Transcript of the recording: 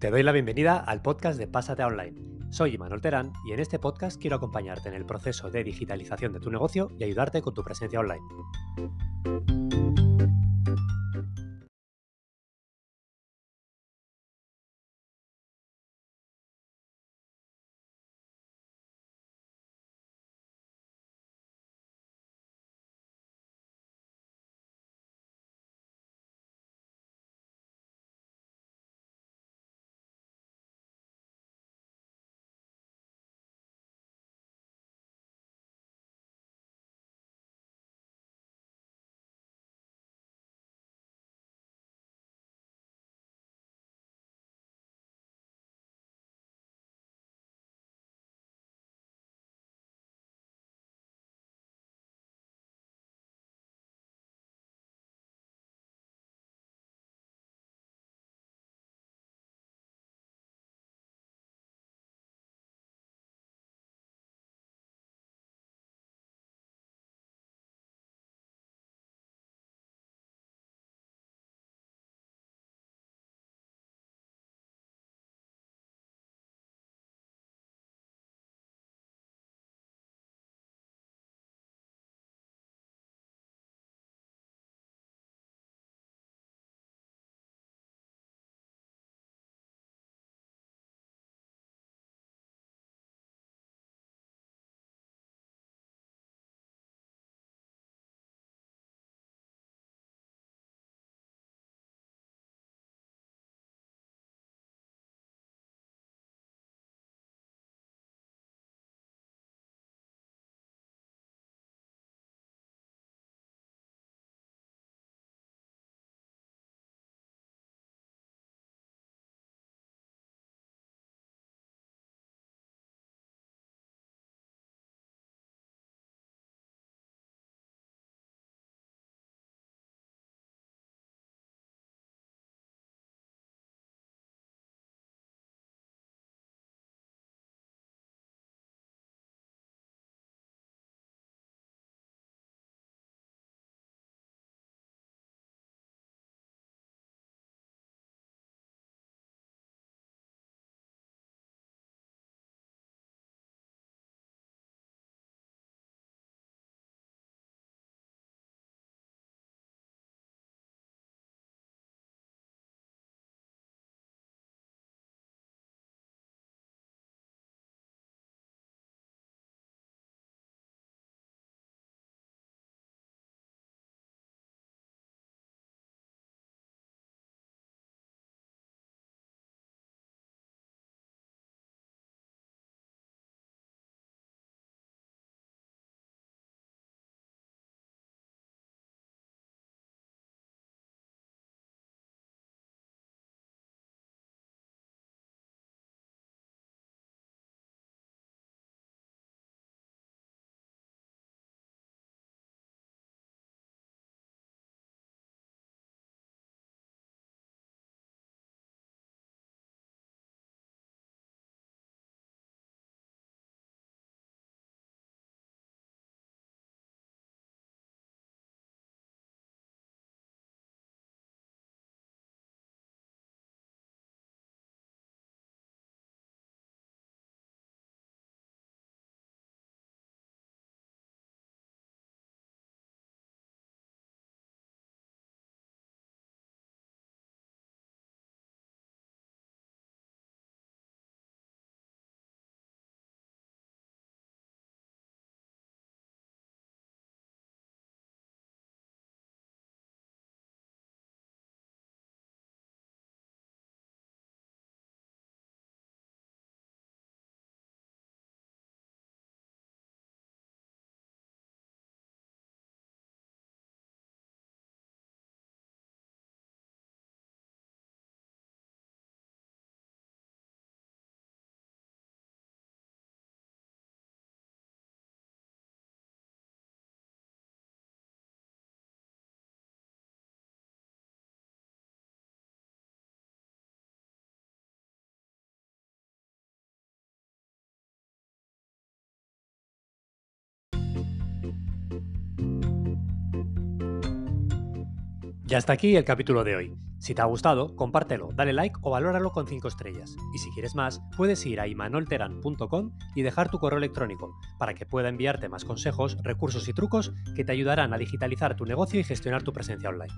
Te doy la bienvenida al podcast de Pásate Online. Soy Imanol Terán y en este podcast quiero acompañarte en el proceso de digitalización de tu negocio y ayudarte con tu presencia online. Ya está aquí el capítulo de hoy. Si te ha gustado, compártelo, dale like o valóralo con 5 estrellas. Y si quieres más, puedes ir a imanolteran.com y dejar tu correo electrónico para que pueda enviarte más consejos, recursos y trucos que te ayudarán a digitalizar tu negocio y gestionar tu presencia online.